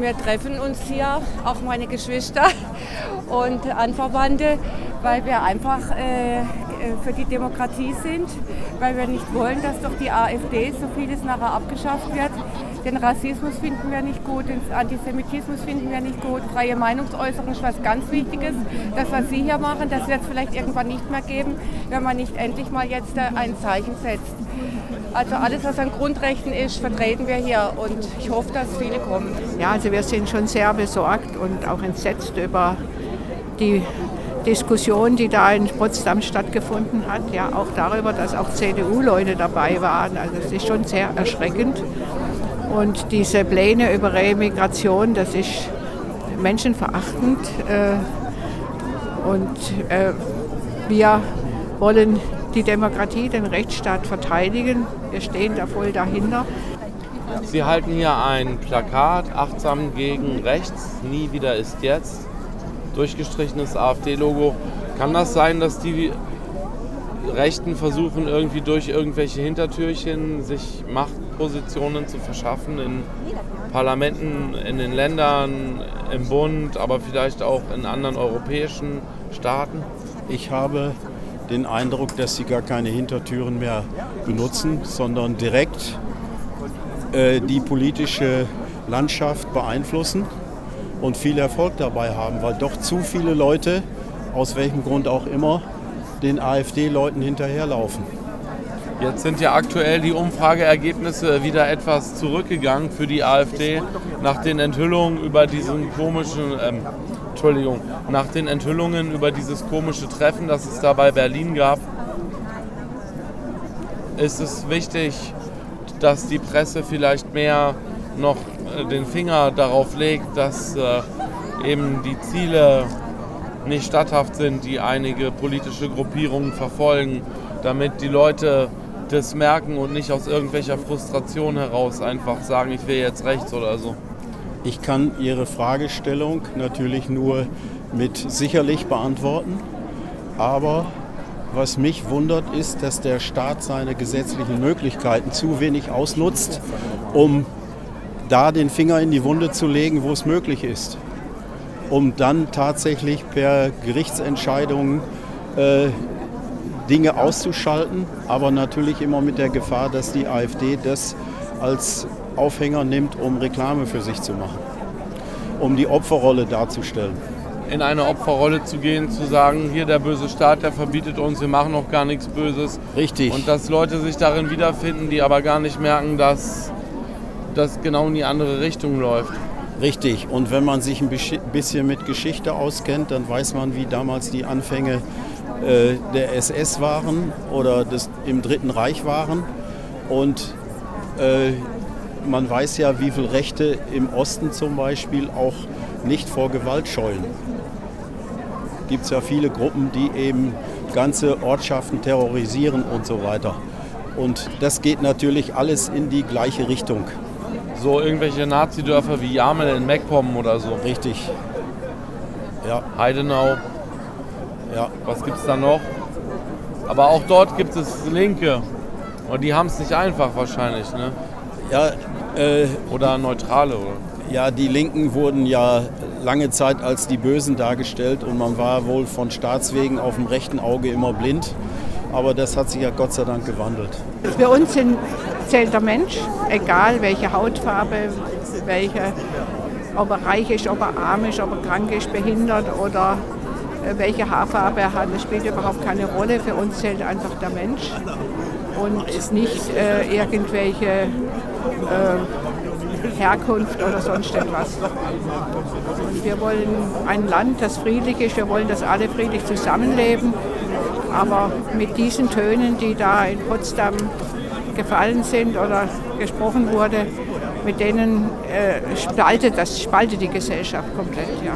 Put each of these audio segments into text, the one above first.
Wir treffen uns hier, auch meine Geschwister und Anverwandte, weil wir einfach äh, für die Demokratie sind, weil wir nicht wollen, dass durch die AfD so vieles nachher abgeschafft wird. Den Rassismus finden wir nicht gut, den Antisemitismus finden wir nicht gut. Freie Meinungsäußerung ist was ganz Wichtiges. Das, was Sie hier machen, das wird es vielleicht irgendwann nicht mehr geben, wenn man nicht endlich mal jetzt ein Zeichen setzt. Also alles, was an Grundrechten ist, vertreten wir hier und ich hoffe, dass viele kommen. Ja, also wir sind schon sehr besorgt und auch entsetzt über die Diskussion, die da in Potsdam stattgefunden hat, ja auch darüber, dass auch CDU-Leute dabei waren. Also es ist schon sehr erschreckend. Und diese Pläne über Remigration, das ist menschenverachtend. Äh, und äh, wir wollen die Demokratie, den Rechtsstaat verteidigen. Wir stehen da voll dahinter. Sie halten hier ein Plakat, achtsam gegen rechts, nie wieder ist jetzt, durchgestrichenes AfD-Logo. Kann das sein, dass die Rechten versuchen, irgendwie durch irgendwelche Hintertürchen sich Machtpositionen zu verschaffen in Parlamenten, in den Ländern, im Bund, aber vielleicht auch in anderen europäischen Staaten? Ich habe den Eindruck, dass sie gar keine Hintertüren mehr benutzen, sondern direkt äh, die politische Landschaft beeinflussen und viel Erfolg dabei haben, weil doch zu viele Leute, aus welchem Grund auch immer, den AfD-Leuten hinterherlaufen. Jetzt sind ja aktuell die Umfrageergebnisse wieder etwas zurückgegangen für die AfD nach den Enthüllungen über diesen komischen, ähm, Entschuldigung, nach den Enthüllungen über dieses komische Treffen, das es da bei Berlin gab. Ist es wichtig, dass die Presse vielleicht mehr noch äh, den Finger darauf legt, dass äh, eben die Ziele nicht statthaft sind, die einige politische Gruppierungen verfolgen, damit die Leute das merken und nicht aus irgendwelcher Frustration heraus einfach sagen, ich will jetzt rechts oder so. Ich kann Ihre Fragestellung natürlich nur mit sicherlich beantworten, aber was mich wundert, ist, dass der Staat seine gesetzlichen Möglichkeiten zu wenig ausnutzt, um da den Finger in die Wunde zu legen, wo es möglich ist, um dann tatsächlich per Gerichtsentscheidung äh, Dinge auszuschalten, aber natürlich immer mit der Gefahr, dass die AfD das als Aufhänger nimmt, um Reklame für sich zu machen, um die Opferrolle darzustellen. In eine Opferrolle zu gehen, zu sagen, hier der böse Staat, der verbietet uns, wir machen noch gar nichts Böses. Richtig. Und dass Leute sich darin wiederfinden, die aber gar nicht merken, dass das genau in die andere Richtung läuft. Richtig. Und wenn man sich ein bisschen mit Geschichte auskennt, dann weiß man, wie damals die Anfänge äh, der SS waren oder des, im Dritten Reich waren. Und äh, man weiß ja, wie viele Rechte im Osten zum Beispiel auch nicht vor Gewalt scheuen. Gibt es ja viele Gruppen, die eben ganze Ortschaften terrorisieren und so weiter. Und das geht natürlich alles in die gleiche Richtung. So irgendwelche Nazi-Dörfer wie Jamel in Meckpomm oder so. Richtig. Ja. Heidenau. Ja. Was gibt es da noch? Aber auch dort gibt es Linke. Und die haben es nicht einfach wahrscheinlich, ne? Ja, äh, oder Neutrale, oder? Ja, die Linken wurden ja lange Zeit als die Bösen dargestellt und man war wohl von Staatswegen auf dem rechten Auge immer blind. Aber das hat sich ja Gott sei Dank gewandelt. Für uns sind, zählt der Mensch, egal welche Hautfarbe, welche, ob er reich ist, ob er arm ist, ob er krank ist, behindert oder äh, welche Haarfarbe er hat, das spielt überhaupt keine Rolle. Für uns zählt einfach der Mensch und nicht äh, irgendwelche äh, Herkunft oder sonst etwas. Und wir wollen ein Land, das friedlich ist, wir wollen, dass alle friedlich zusammenleben. Aber mit diesen Tönen, die da in Potsdam gefallen sind oder gesprochen wurde, mit denen äh, spaltet das spaltet die Gesellschaft komplett. Ja.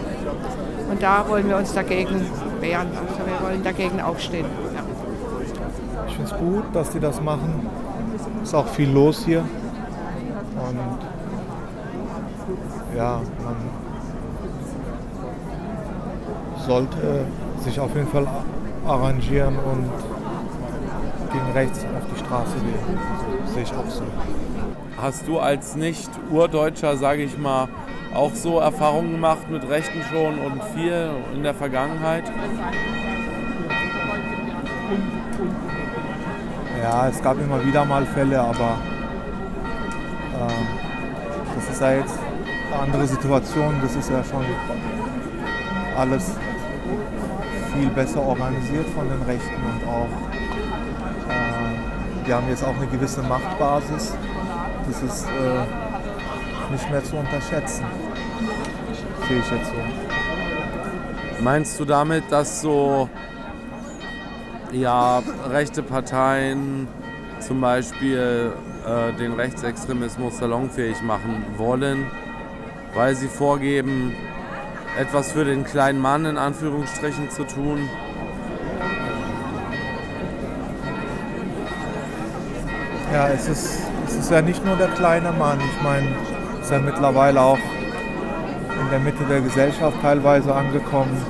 Und da wollen wir uns dagegen wehren. Also wir wollen dagegen aufstehen. Ja. Ich finde es gut, dass die das machen. Ist auch viel los hier. Und ja, man sollte sich auf jeden Fall arrangieren und gegen rechts auf die Straße gehen. Sehe ich auch so. Hast du als Nicht-Urdeutscher, sage ich mal, auch so Erfahrungen gemacht mit Rechten schon und viel in der Vergangenheit? Ja, es gab immer wieder mal Fälle, aber äh, das ist ja jetzt eine andere Situation. Das ist ja schon alles viel besser organisiert von den Rechten und auch äh, die haben jetzt auch eine gewisse Machtbasis. Das ist äh, nicht mehr zu unterschätzen, sehe ich jetzt so. Meinst du damit, dass so ja, rechte Parteien zum Beispiel äh, den Rechtsextremismus salonfähig machen wollen, weil sie vorgeben, etwas für den kleinen Mann in Anführungsstrichen zu tun? Ja, es ist, es ist ja nicht nur der kleine Mann. Ich meine, es ist ja mittlerweile auch in der Mitte der Gesellschaft teilweise angekommen.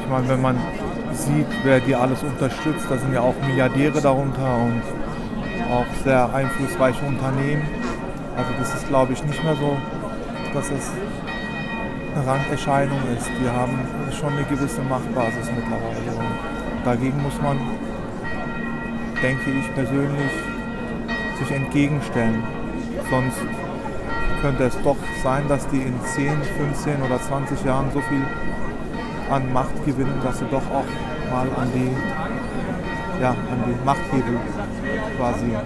Ich meine, wenn man sieht, wer die alles unterstützt, da sind ja auch Milliardäre darunter und auch sehr einflussreiche Unternehmen. Also das ist, glaube ich, nicht mehr so, dass es eine Randerscheinung ist. Die haben schon eine gewisse Machtbasis mittlerweile. Und dagegen muss man, denke ich persönlich, sich entgegenstellen. Sonst könnte es doch sein, dass die in 10, 15 oder 20 Jahren so viel an Macht gewinnen, dass sie doch auch mal an die, ja, an die Machthebel quasi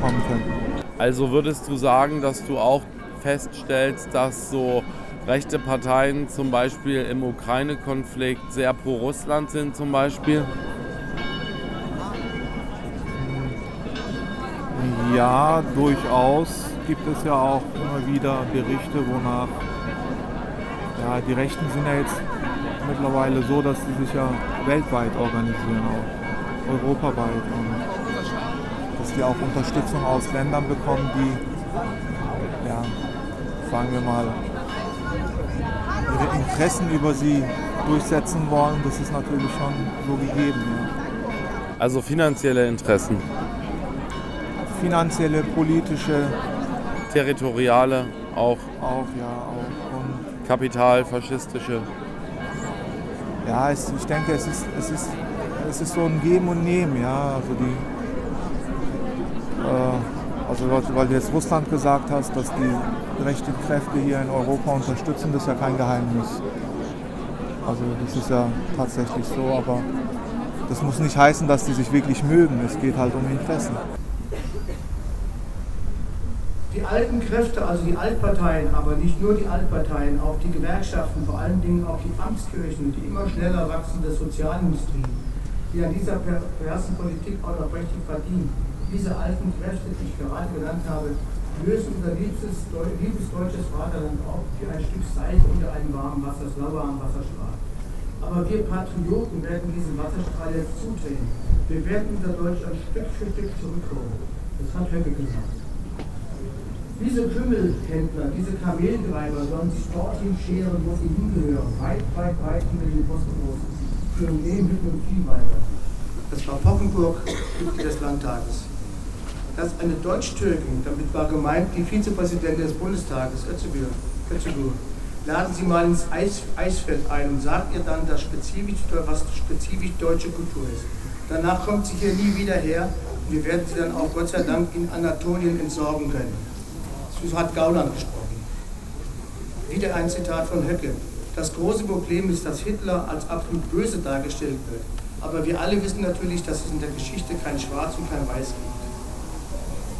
kommen können. Also würdest du sagen, dass du auch feststellst, dass so rechte Parteien zum Beispiel im Ukraine-Konflikt sehr pro Russland sind zum Beispiel? Ja, durchaus gibt es ja auch immer wieder Berichte, wonach ja, die Rechten sind ja jetzt mittlerweile so, dass sie sich ja weltweit organisieren, auch europaweit. Und dass die auch Unterstützung aus Ländern bekommen, die, ja, sagen wir mal, ihre Interessen über sie durchsetzen wollen. Das ist natürlich schon so gegeben. Ja. Also finanzielle Interessen, Finanzielle, politische, territoriale, auch auch, ja, auch. Und Kapital, faschistische. Ja, es, ich denke, es ist, es, ist, es ist so ein Geben und Nehmen, ja. Also die, äh, also weil- weil du jetzt Russland gesagt hast, dass die rechten Kräfte hier in Europa unterstützen, das ist ja kein Geheimnis. Also das ist ja tatsächlich so, aber das muss nicht heißen, dass die sich wirklich mögen. Es geht halt um Interessen. Die alten Kräfte, also die Altparteien, aber nicht nur die Altparteien, auch die Gewerkschaften, vor allen Dingen auch die Amtskirchen, die immer schneller wachsende Sozialindustrie, die an dieser per- perversen Politik auch noch richtig verdient. Diese alten Kräfte, die ich gerade genannt habe, lösen unser liebstes, liebes deutsches Vaterland auf wie ein Stück Seife unter einem warmen Wasser, lauwarmen Wasserstrahl. Aber wir Patrioten werden diesen Wasserstrahl jetzt zudrehen. Wir werden unser Deutschland Stück für Stück zurückholen. Das hat Höcke gesagt. Diese Kümmelhändler, diese Kameltreiber sollen sich dorthin scheren, wo sie hingehören. Weit, weit, weit hinter den Kostenlos. Für Leben, Hütten und Vieh weiter. Das war Pockenburg, Mitglied des Landtages. Das ist eine Deutsch-Türkin, damit war gemeint die Vizepräsidentin des Bundestages, Özgür. Özgür. Laden Sie mal ins Eis, Eisfeld ein und sagt ihr dann, dass spezifisch, was spezifisch deutsche Kultur ist. Danach kommt sie hier nie wieder her und wir werden sie dann auch Gott sei Dank in Anatolien entsorgen können. So hat Gauland gesprochen. Wieder ein Zitat von Höcke. Das große Problem ist, dass Hitler als absolut böse dargestellt wird. Aber wir alle wissen natürlich, dass es in der Geschichte kein Schwarz und kein Weiß gibt.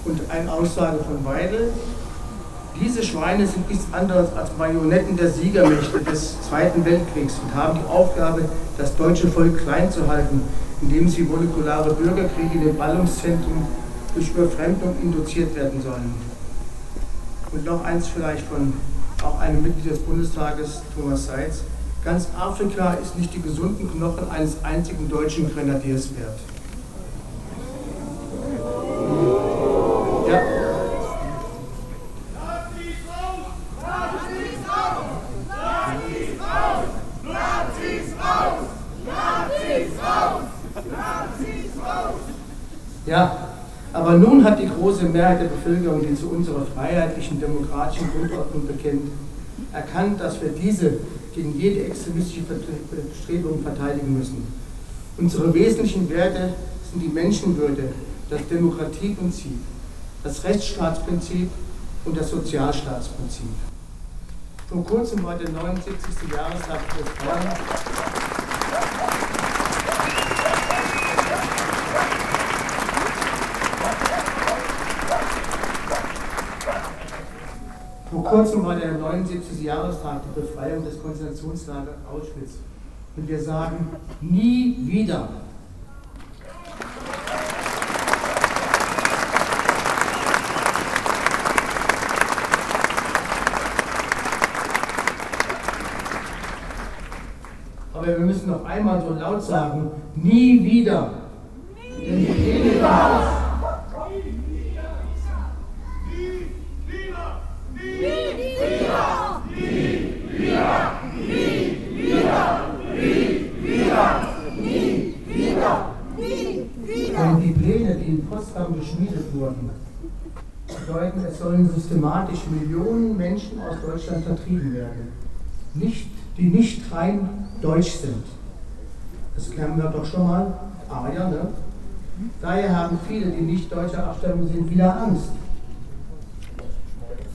Und eine Aussage von Weidel. Diese Schweine sind nichts anderes als Marionetten der Siegermächte des Zweiten Weltkriegs und haben die Aufgabe, das deutsche Volk klein zu halten, indem sie molekulare Bürgerkriege in den Ballungszentren durch Überfremdung induziert werden sollen. Und noch eins vielleicht von auch einem Mitglied des Bundestages, Thomas Seitz. Ganz Afrika ist nicht die gesunden Knochen eines einzigen deutschen Grenadiers wert. Ja, ja, Aber nun hat die große Mehrheit der Bevölkerung, die zu unserer freiheitlichen, demokratischen Grundordnung bekennt, erkannt, dass wir diese gegen jede extremistische Bestrebung verteidigen müssen. Unsere wesentlichen Werte sind die Menschenwürde, das Demokratieprinzip, das Rechtsstaatsprinzip und das Sozialstaatsprinzip. Vor kurzem war der 79. Jahrestag des Frauen. Vor kurzem war der 79. Jahrestag der Befreiung des Konzentrationslagers Auschwitz. Und wir sagen, nie wieder. Aber wir müssen noch einmal so laut sagen, nie wieder. Denn die Rede war Denn die Pläne, die in Potsdam geschmiedet wurden, bedeuten, es sollen systematisch Millionen Menschen aus Deutschland vertrieben werden, nicht, die nicht rein deutsch sind. Das kennen wir doch schon mal. Ja, ne? Daher haben viele, die nicht deutscher Abstammung sind, wieder Angst.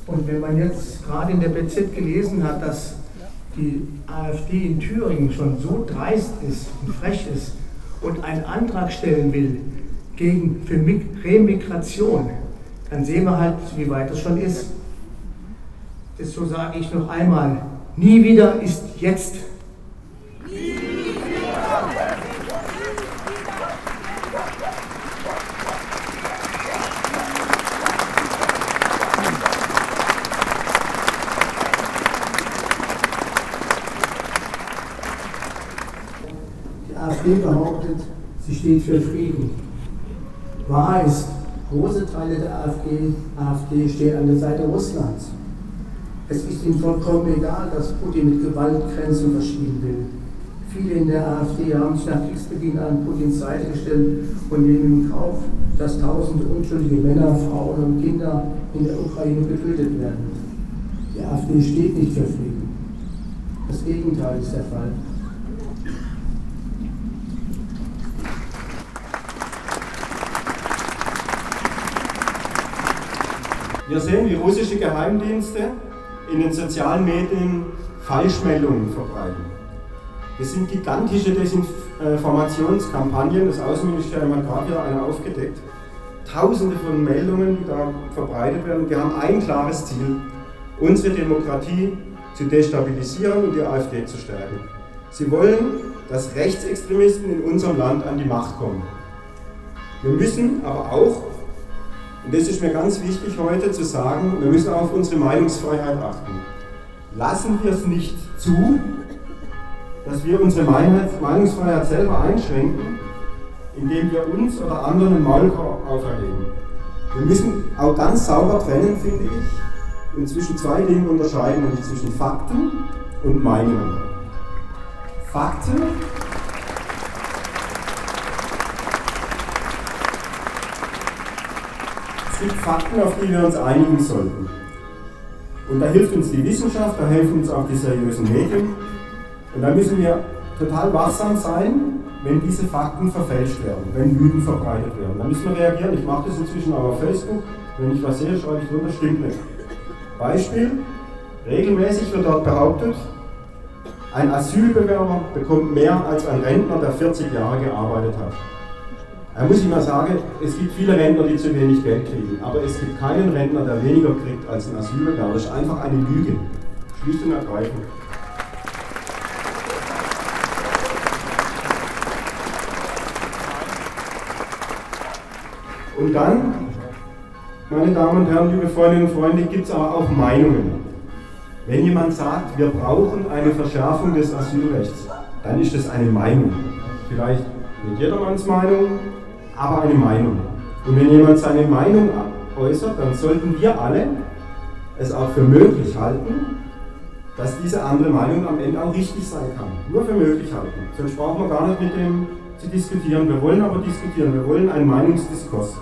Und wenn man jetzt gerade in der BZ gelesen hat, dass die AfD in Thüringen schon so dreist ist und frech ist und einen Antrag stellen will gegen für Remigration, dann sehen wir halt, wie weit das schon ist. Das sage ich noch einmal. Nie wieder ist jetzt. Die AfD behauptet, sie steht für Frieden. Wahr ist, große Teile der AfD, AfD stehen an der Seite Russlands. Es ist ihnen vollkommen egal, dass Putin mit Gewalt Grenzen verschieben will. Viele in der AfD haben sich nach Kriegsbeginn an Putins Seite gestellt und nehmen in Kauf, dass tausende unschuldige Männer, Frauen und Kinder in der Ukraine getötet werden. Die AfD steht nicht für Frieden. Das Gegenteil ist der Fall. Wir sehen, wie russische Geheimdienste in den sozialen Medien Falschmeldungen verbreiten. Das sind gigantische Desinformationskampagnen. Das Außenministerium hat gerade wieder eine aufgedeckt. Tausende von Meldungen, die da verbreitet werden. Wir haben ein klares Ziel, unsere Demokratie zu destabilisieren und die AfD zu stärken. Sie wollen, dass Rechtsextremisten in unserem Land an die Macht kommen. Wir müssen aber auch und das ist mir ganz wichtig heute zu sagen, wir müssen auf unsere Meinungsfreiheit achten. Lassen wir es nicht zu, dass wir unsere Meinungsfreiheit selber einschränken, indem wir uns oder anderen einen Maulkorb auferlegen. Wir müssen auch ganz sauber trennen, finde ich, und zwischen zwei Dingen unterscheiden, nämlich zwischen Fakten und Meinungen. Fakten Es gibt Fakten, auf die wir uns einigen sollten. Und da hilft uns die Wissenschaft, da helfen uns auch die seriösen Medien. Und da müssen wir total wachsam sein, wenn diese Fakten verfälscht werden, wenn Lügen verbreitet werden. Da müssen wir reagieren. Ich mache das inzwischen auch auf Facebook. Wenn ich was sehe, schreibe ich drunter, stimmt nicht. Beispiel, regelmäßig wird dort behauptet, ein Asylbewerber bekommt mehr als ein Rentner, der 40 Jahre gearbeitet hat. Da muss ich mal sagen, es gibt viele Rentner, die zu wenig Geld kriegen, aber es gibt keinen Rentner, der weniger kriegt als ein Asylbewerber. Das ist einfach eine Lüge. Schlicht und ergreifend. Und dann, meine Damen und Herren, liebe Freundinnen und Freunde, gibt es aber auch Meinungen. Wenn jemand sagt, wir brauchen eine Verschärfung des Asylrechts, dann ist das eine Meinung. Vielleicht nicht jedermanns Meinung, aber eine Meinung. Und wenn jemand seine Meinung äußert, dann sollten wir alle es auch für möglich halten, dass diese andere Meinung am Ende auch richtig sein kann. Nur für möglich halten. Sonst brauchen wir gar nicht mit dem zu diskutieren. Wir wollen aber diskutieren. Wir wollen einen Meinungsdiskurs.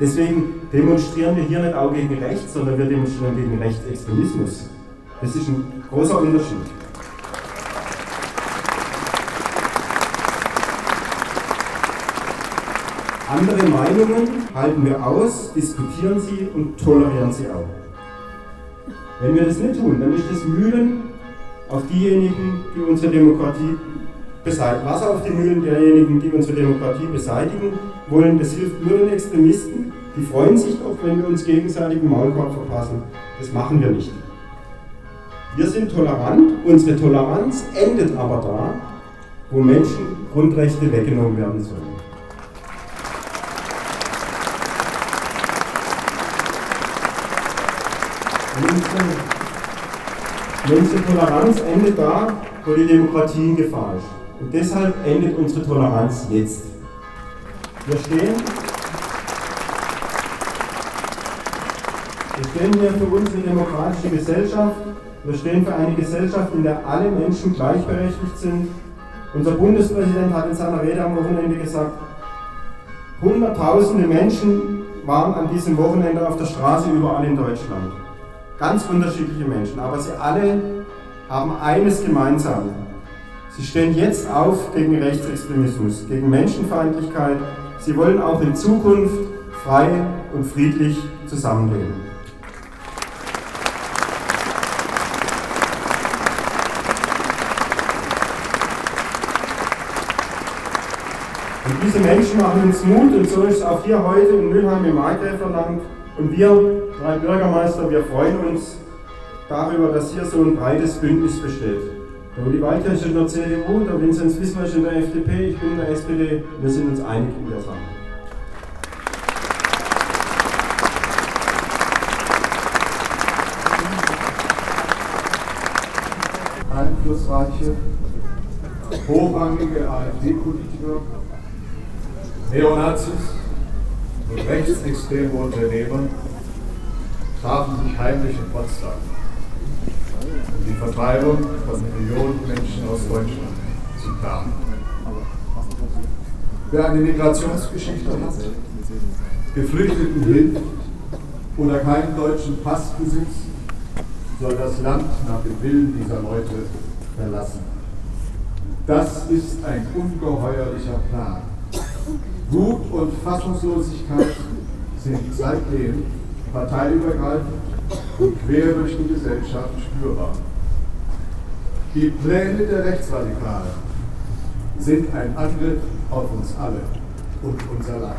Deswegen demonstrieren wir hier nicht auch gegen rechts, sondern wir demonstrieren gegen Rechtsextremismus. Das ist ein großer Unterschied. Andere Meinungen halten wir aus, diskutieren sie und tolerieren sie auch. Wenn wir das nicht tun, dann ist das Mühlen auf diejenigen, die unsere Demokratie beseitigen. Wasser auf die Mühlen derjenigen, die unsere Demokratie beseitigen wollen. Das hilft nur den Extremisten. Die freuen sich doch, wenn wir uns gegenseitig einen Maulkorb verpassen. Das machen wir nicht. Wir sind tolerant. Unsere Toleranz endet aber da, wo Menschen Grundrechte weggenommen werden sollen. Unsere Toleranz endet da, wo die Demokratie in Gefahr ist. Und deshalb endet unsere Toleranz jetzt. Wir stehen, wir stehen hier für unsere demokratische Gesellschaft. Wir stehen für eine Gesellschaft, in der alle Menschen gleichberechtigt sind. Unser Bundespräsident hat in seiner Rede am Wochenende gesagt, Hunderttausende Menschen waren an diesem Wochenende auf der Straße überall in Deutschland. Ganz unterschiedliche Menschen, aber sie alle haben eines gemeinsam. Sie stehen jetzt auf gegen Rechtsextremismus, gegen Menschenfeindlichkeit. Sie wollen auch in Zukunft frei und friedlich zusammenleben. Und diese Menschen machen uns Mut und so ist es auch hier heute in Mülheim im Markgräflerland. Und wir, drei Bürgermeister, wir freuen uns darüber, dass hier so ein breites Bündnis besteht. Der Uli Walter ist in der CDU, der Vinzenz Wissler ist in der FDP, ich bin in der SPD. Wir sind uns einig in der Sache. Einflussreiche, hochrangige AfD-Politiker, Neonazis rechtsextreme Unternehmer trafen sich heimlich in Potsdam die Vertreibung von Millionen Menschen aus Deutschland zu planen. Wer eine Migrationsgeschichte hat, Geflüchteten hilft oder keinen deutschen Pass besitzt, soll das Land nach dem Willen dieser Leute verlassen. Das ist ein ungeheuerlicher Plan. Wut und Fassungslosigkeit sind seitdem parteiübergreifend und quer durch die Gesellschaft spürbar. Die Pläne der Rechtsradikalen sind ein Angriff auf uns alle und unser Land.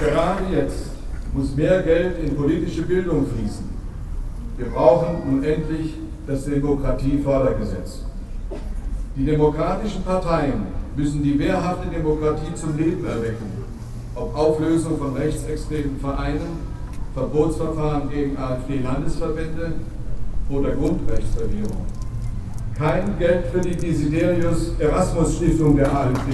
Gerade jetzt muss mehr Geld in politische Bildung fließen. Wir brauchen nun endlich das Demokratiefördergesetz. Die demokratischen Parteien müssen die wehrhafte Demokratie zum Leben erwecken ob Auflösung von rechtsextremen Vereinen, Verbotsverfahren gegen AfD-Landesverbände oder Grundrechtsregierung. Kein Geld für die Desiderius Erasmus Stiftung der AfD.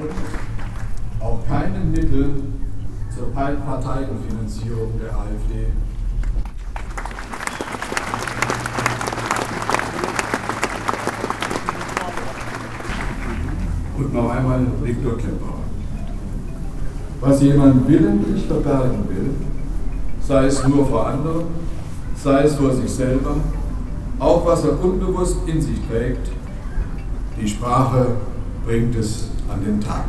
Und auch keine Mittel zur Parteienfinanzierung der AfD und noch einmal Viktor Klemperer. Was jemand willentlich verbergen will, sei es nur vor anderen, sei es vor sich selber, auch was er unbewusst in sich trägt, die Sprache bringt es an den Tag.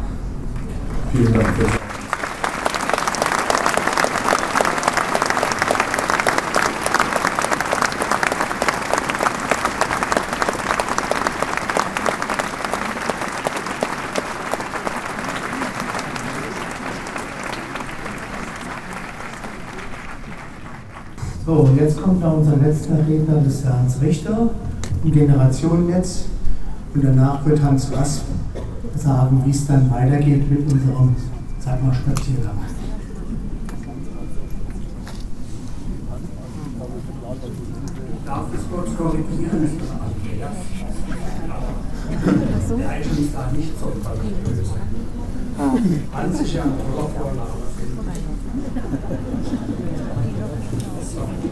Vielen Dank fürs So, und jetzt kommt noch unser letzter Redner, das ist der Hans Richter, im Generationennetz. Und danach wird Hans Rasp sagen, wie es dann weitergeht mit unserem, sag mal, Spaziergang. Darf das kurz korrigieren? Der Eichel ist da nicht böse. An sich ja ein Vorname.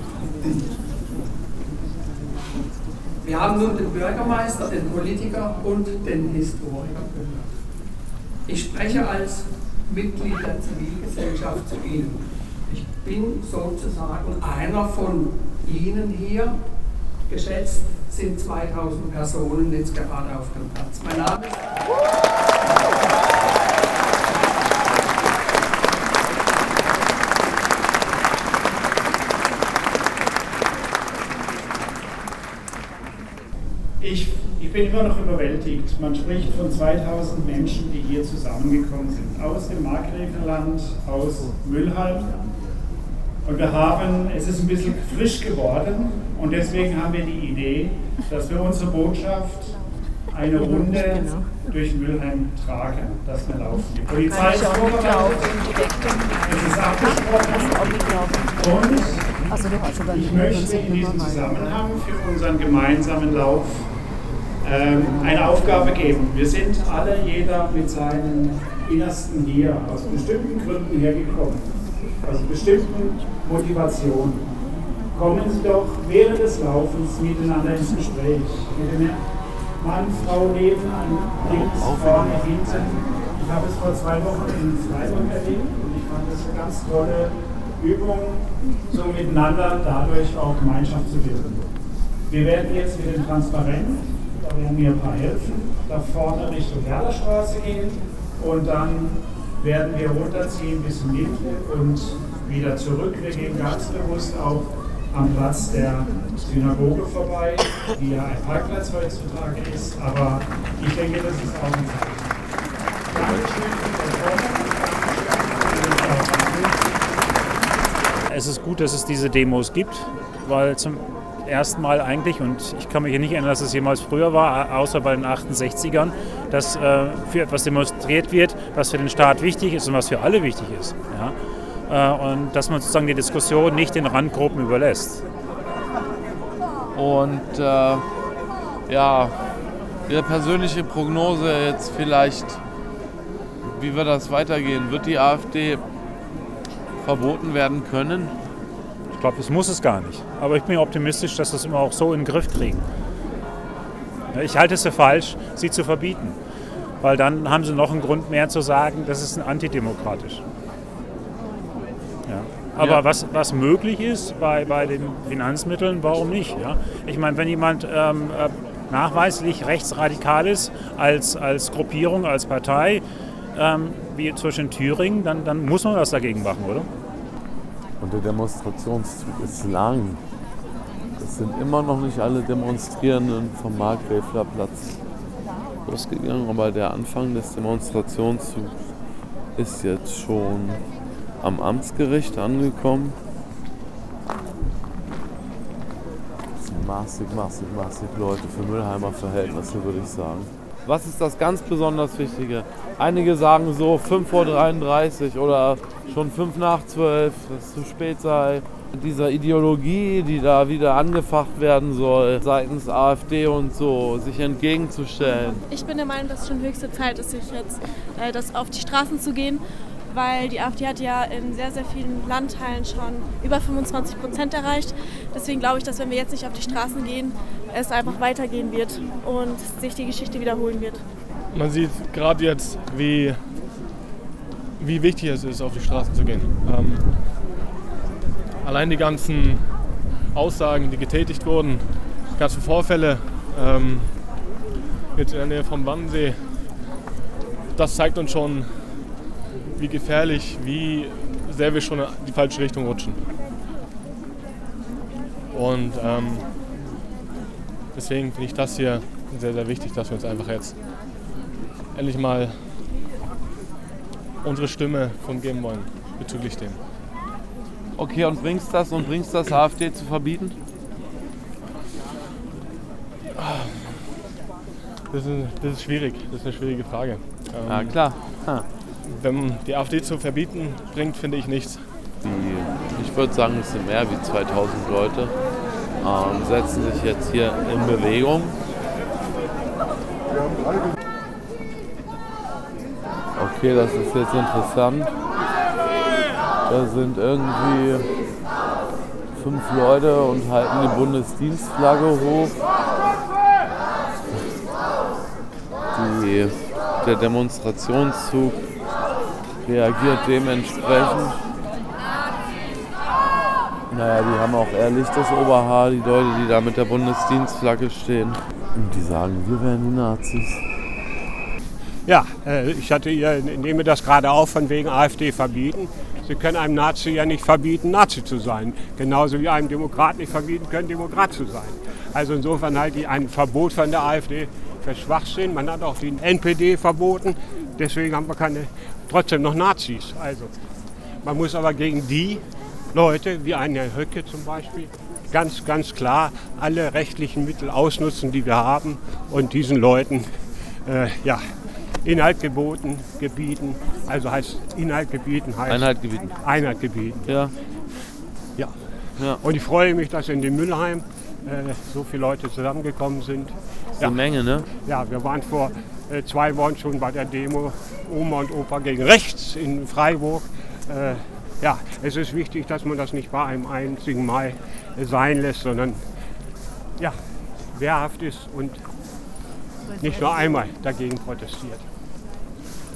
Wir haben nun den Bürgermeister, den Politiker und den Historiker gehört. Ich spreche als Mitglied der Zivilgesellschaft zu Ihnen. Ich bin sozusagen einer von Ihnen hier. Geschätzt sind 2000 Personen jetzt gerade auf dem Platz. Mein Name ist. Ich, ich bin immer noch überwältigt. Man spricht von 2000 Menschen, die hier zusammengekommen sind. Aus dem Markgräfenland, aus Müllheim. Und wir haben, es ist ein bisschen frisch geworden und deswegen haben wir die Idee, dass wir unsere Botschaft eine Runde durch Mülheim tragen, dass wir laufen. Die Polizei ist vorbereitet, es ist abgesprochen und ich möchte in diesem Zusammenhang für unseren gemeinsamen Lauf eine Aufgabe geben. Wir sind alle, jeder mit seinem Innersten hier, aus bestimmten Gründen hergekommen, aus bestimmten Motivationen. Kommen Sie doch während des Laufens miteinander ins Gespräch. Mit dem Mann, Frau nebenan, links, vorne, hinten. Ich habe es vor zwei Wochen in Freiburg erlebt und ich fand das eine ganz tolle Übung, so miteinander dadurch auch Gemeinschaft zu bilden. Wir werden jetzt mit dem Transparent, da werden mir ein paar helfen, da vorne Richtung Werderstraße gehen und dann werden wir runterziehen bis in Mitte und wieder zurück. Wir gehen ganz bewusst auch am Platz der Synagoge vorbei, die ja ein Parkplatz heutzutage ist, aber ich denke, das ist auch ein Zeichen. Dankeschön Es ist gut, dass es diese Demos gibt, weil zum ersten Mal eigentlich, und ich kann mich hier nicht erinnern, dass es jemals früher war, außer bei den 68ern, dass äh, für etwas demonstriert wird, was für den Staat wichtig ist und was für alle wichtig ist. Ja? Äh, und dass man sozusagen die Diskussion nicht den Randgruppen überlässt. Und äh, ja, Ihre persönliche Prognose jetzt vielleicht, wie wird das weitergehen? Wird die AfD verboten werden können? Ich glaube, das muss es gar nicht. Aber ich bin optimistisch, dass wir es immer auch so in den Griff kriegen. Ich halte es für falsch, sie zu verbieten. Weil dann haben sie noch einen Grund mehr zu sagen, das ist antidemokratisch. Ja. Aber Ja. was, was möglich ist bei, bei den Finanzmitteln, warum nicht? Ja? Ich meine, wenn jemand ähm, äh, nachweislich rechtsradikal ist als, als Gruppierung, als Partei, ähm, wie zum Beispiel in Thüringen, dann, dann muss man was dagegen machen, oder? Und der Demonstrationszug ist lang. Es sind immer noch nicht alle Demonstrierenden vom Markgräfler Platz losgegangen, aber der Anfang des Demonstrationszugs ist jetzt schon am Amtsgericht angekommen. Das sind massig, massig, massig Leute für Müllheimer Verhältnisse, würde ich sagen. Was ist das ganz besonders Wichtige? Einige sagen so 5.33 Uhr oder schon 5 nach 12, dass es zu spät sei. Dieser Ideologie, die da wieder angefacht werden soll, seitens AfD und so, sich entgegenzustellen. Ich bin der Meinung, dass es schon höchste Zeit ist, sich jetzt äh, das auf die Straßen zu gehen, weil die AfD hat ja in sehr, sehr vielen Landteilen schon über 25 Prozent erreicht. Deswegen glaube ich, dass wenn wir jetzt nicht auf die Straßen gehen, es einfach weitergehen wird und sich die Geschichte wiederholen wird. Man sieht gerade jetzt, wie, wie wichtig es ist, auf die Straßen zu gehen. Ähm, allein die ganzen Aussagen, die getätigt wurden, die ganzen Vorfälle ähm, jetzt in der Nähe vom Wannsee, das zeigt uns schon, wie gefährlich, wie sehr wir schon in die falsche Richtung rutschen. Und ähm, deswegen finde ich das hier sehr, sehr wichtig, dass wir uns einfach jetzt endlich mal unsere Stimme kundgeben wollen bezüglich dem. Okay, und bringst das und bringst das AfD zu verbieten? Das ist, das ist schwierig, das ist eine schwierige Frage. Ähm, Ja, klar. Ha. Wenn die AfD zu verbieten bringt, finde ich nichts. Die, ich würde sagen, es sind mehr wie 2000 Leute, ähm, setzen sich jetzt hier in Okay, das ist jetzt interessant. Da sind irgendwie fünf Leute und halten die Bundesdienstflagge hoch. Die, der Demonstrationszug reagiert dementsprechend. Naja, die haben auch eher Licht das Oberhaar, die Leute, die da mit der Bundesdienstflagge stehen. Und die sagen, wir wären die Nazis. Ja, äh, ich hatte nehme das gerade auf von wegen AfD verbieten. Sie können einem Nazi ja nicht verbieten, Nazi zu sein. Genauso wie einem Demokrat nicht verbieten können, Demokrat zu sein. Also insofern halte ich ein Verbot von der AfD für Schwachsinn. Man hat auch die NPD verboten. Deswegen haben wir keine, trotzdem noch Nazis. Also man muss aber gegen die Leute, wie Herr Höcke zum Beispiel, ganz, ganz klar alle rechtlichen Mittel ausnutzen, die wir haben und diesen Leuten äh, ja, Inhalt geboten, gebieten. Also heißt Inhalt gebieten heißt Einheit gebieten. Einheit gebieten. Ja. Ja. Ja. Und ich freue mich, dass in dem Müllheim äh, so viele Leute zusammengekommen sind. Das ist eine Menge, ne? Ja, wir waren vor äh, zwei Wochen schon bei der Demo Oma und Opa gegen rechts in Freiburg. Äh, ja, es ist wichtig, dass man das nicht bei einem einzigen Mal sein lässt, sondern ja, wehrhaft ist und nicht nur einmal dagegen protestiert.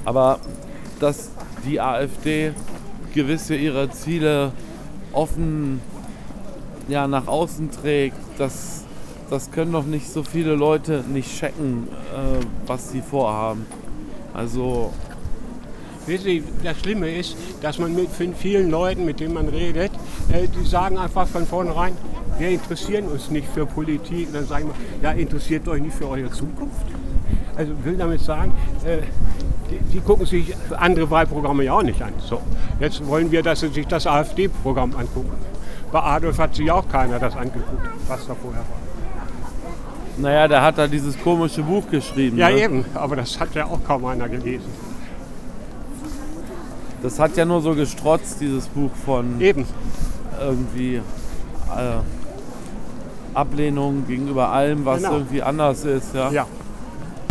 Aber dass die AfD gewisse ihrer Ziele offen ja, nach außen trägt, das, das können doch nicht so viele Leute nicht checken, äh, was sie vorhaben. Also Wissen Sie, das Schlimme ist, dass man mit vielen Leuten, mit denen man redet, äh, die sagen einfach von vornherein, wir interessieren uns nicht für Politik. Und dann sagen wir, ja, interessiert euch nicht für eure Zukunft? Also will damit sagen, äh, die, gucken sich andere Wahlprogramme ja auch nicht an. So, jetzt wollen wir, dass sie sich das AfD-Programm angucken. Bei Adolf hat sich auch keiner das angeguckt, was da vorher war. Naja, der hat da dieses komische Buch geschrieben. Ja, ne? eben, aber das hat ja auch kaum einer gelesen. Das hat ja nur so gestrotzt, dieses Buch von Eben. irgendwie äh, Ablehnung gegenüber allem, was Genau. irgendwie anders ist. Ja. Ja.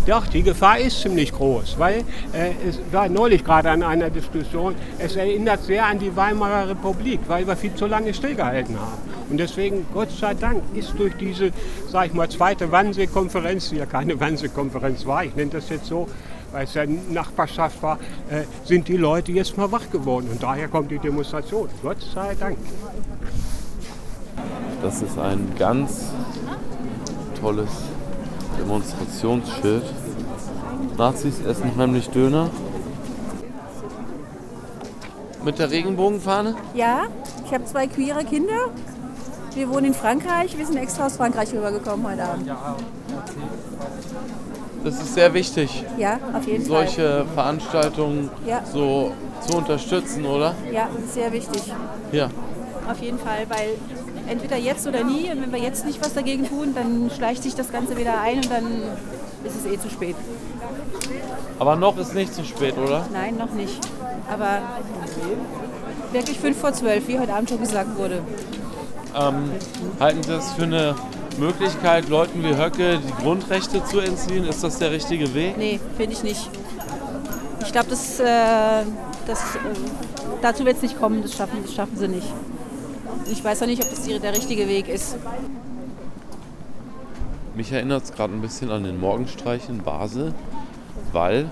Doch, die Gefahr ist ziemlich groß, weil äh, es war neulich gerade an einer Diskussion, es erinnert sehr an die Weimarer Republik, weil wir viel zu lange stillgehalten haben. Und deswegen, Gott sei Dank, ist durch diese, sag ich mal, zweite Wannsee-Konferenz, die ja keine Wannsee-Konferenz war, ich nenne das jetzt so, weil es ja Nachbarschaft war, äh, sind die Leute jetzt mal wach geworden. Und daher kommt die Demonstration. Gott sei Dank. Das ist ein ganz tolles Demonstrationsschild. Nazis essen heimlich Döner. Mit der Regenbogenfahne? Ja, ich habe zwei queere Kinder. Wir wohnen in Frankreich. Wir sind extra aus Frankreich rübergekommen heute Abend. Das ist sehr wichtig, Ja, auf jeden Fall. solche Veranstaltungen Ja. so zu unterstützen, oder? Ja, sehr wichtig. Ja. Auf jeden Fall, weil entweder jetzt oder nie. Und wenn wir jetzt nicht was dagegen tun, dann schleicht sich das Ganze wieder ein und dann ist es eh zu spät. Aber noch ist nicht zu spät, oder? Nein, noch nicht. Aber wirklich fünf vor zwölf, wie heute Abend schon gesagt wurde. Ähm, halten Sie das für eine Möglichkeit, Leuten wie Höcke die Grundrechte zu entziehen? Ist das der richtige Weg? Nee, finde ich nicht. Ich glaube, das, äh, das, äh, dazu wird es nicht kommen. Das schaffen, das schaffen sie nicht. Ich weiß auch nicht, ob das die- der richtige Weg ist. Mich erinnert es gerade ein bisschen an den Morgenstreich in Basel, weil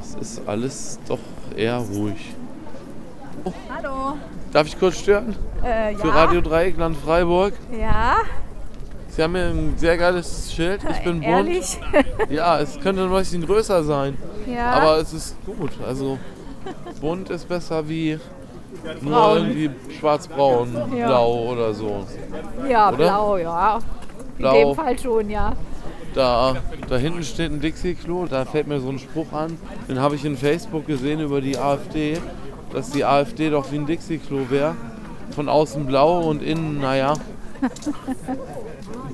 es ist alles doch eher ruhig. Hallo. Darf ich kurz stören? Äh, Für ja. Radio Dreieckland Freiburg. Ja. Sie haben hier ein sehr geiles Schild. Ich bin bunt. Ehrlich? Ja, es könnte ein bisschen größer sein. Ja. Aber es ist gut. Also bunt ist besser wie nur irgendwie schwarz-braun, Ja. blau oder so. Ja, Oder? blau, ja. In Blau. dem Fall schon, ja. Da, da hinten steht ein Dixie-Klo, da fällt mir so ein Spruch an. Den habe ich in Facebook gesehen über die AfD, dass die AfD doch wie ein Dixie-Klo wäre. Von außen blau und innen, naja.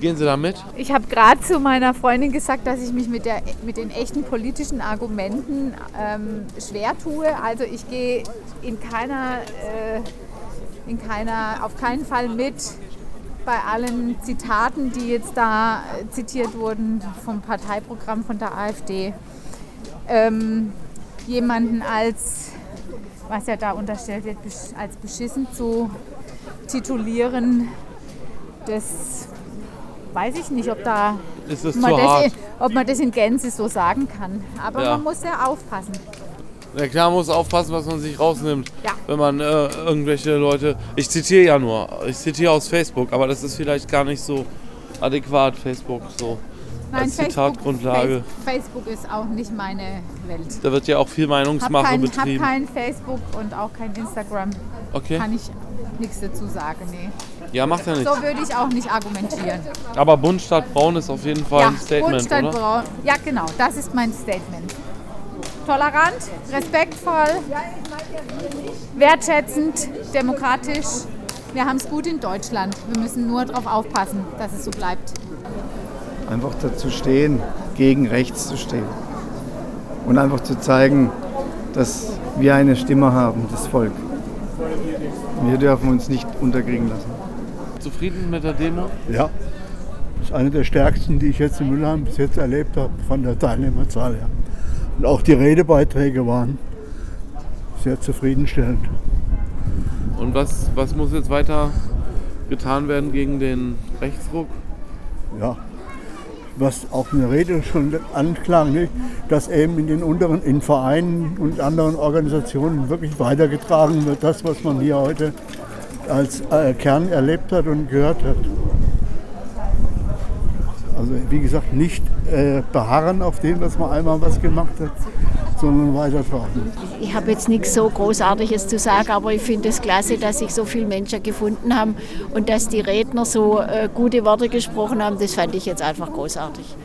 Gehen Sie da mit? Ich habe gerade zu meiner Freundin gesagt, dass ich mich mit, der, mit den echten politischen Argumenten ähm, schwer tue. Also ich gehe in keiner, äh, in keiner, auf keinen Fall mit bei allen Zitaten, die jetzt da äh, zitiert wurden vom Parteiprogramm von der AfD. Ähm, jemanden als, was ja da unterstellt wird, als beschissen zu titulieren, das weiß ich nicht, ob, da, man, das ob man das in Gänze so sagen kann. Aber Ja. man muss ja aufpassen. Ja klar, man muss aufpassen, was man sich rausnimmt, Ja. wenn man äh, irgendwelche Leute. Ich zitiere ja nur, ich zitiere aus Facebook, aber das ist vielleicht gar nicht so adäquat, Facebook so als Zitatgrundlage. Face- Facebook ist auch nicht meine Welt. Da wird ja auch viel Hab Meinungsmache kein, betrieben. kein Facebook und auch kein Instagram. Okay. Kann ich nichts dazu sagen, nee. Ja, macht ja nichts. So würde ich auch nicht argumentieren. Aber Bund statt Braun ist auf jeden Fall ja, ein Statement, Bund statt oder? Braun. Ja, genau, das ist mein Statement. Tolerant, respektvoll, wertschätzend, demokratisch. Wir haben es gut in Deutschland. Wir müssen nur darauf aufpassen, dass es so bleibt. Einfach dazu stehen, gegen rechts zu stehen. Und einfach zu zeigen, dass wir eine Stimme haben, das Volk. Wir dürfen uns nicht unterkriegen lassen. Zufrieden mit der Demo? Ja, das ist eine der stärksten, die ich jetzt in Mülheim bis jetzt erlebt habe, von der Teilnehmerzahl her. Und auch die Redebeiträge waren sehr zufriedenstellend. Und was, was muss jetzt weiter getan werden gegen den Rechtsruck? Ja, was auch in der Rede schon anklang, nicht? dass eben in den unteren, in Vereinen und anderen Organisationen wirklich weitergetragen wird, das, was man hier heute als äh, Kern erlebt hat und gehört hat. Also wie gesagt, nicht äh, beharren auf dem, was man einmal was gemacht hat, sondern weitertragen. Ich habe jetzt nichts so Großartiges zu sagen, aber ich finde es klasse, dass sich so viele Menschen gefunden haben und dass die Redner so äh, gute Worte gesprochen haben. Das fand ich jetzt einfach großartig.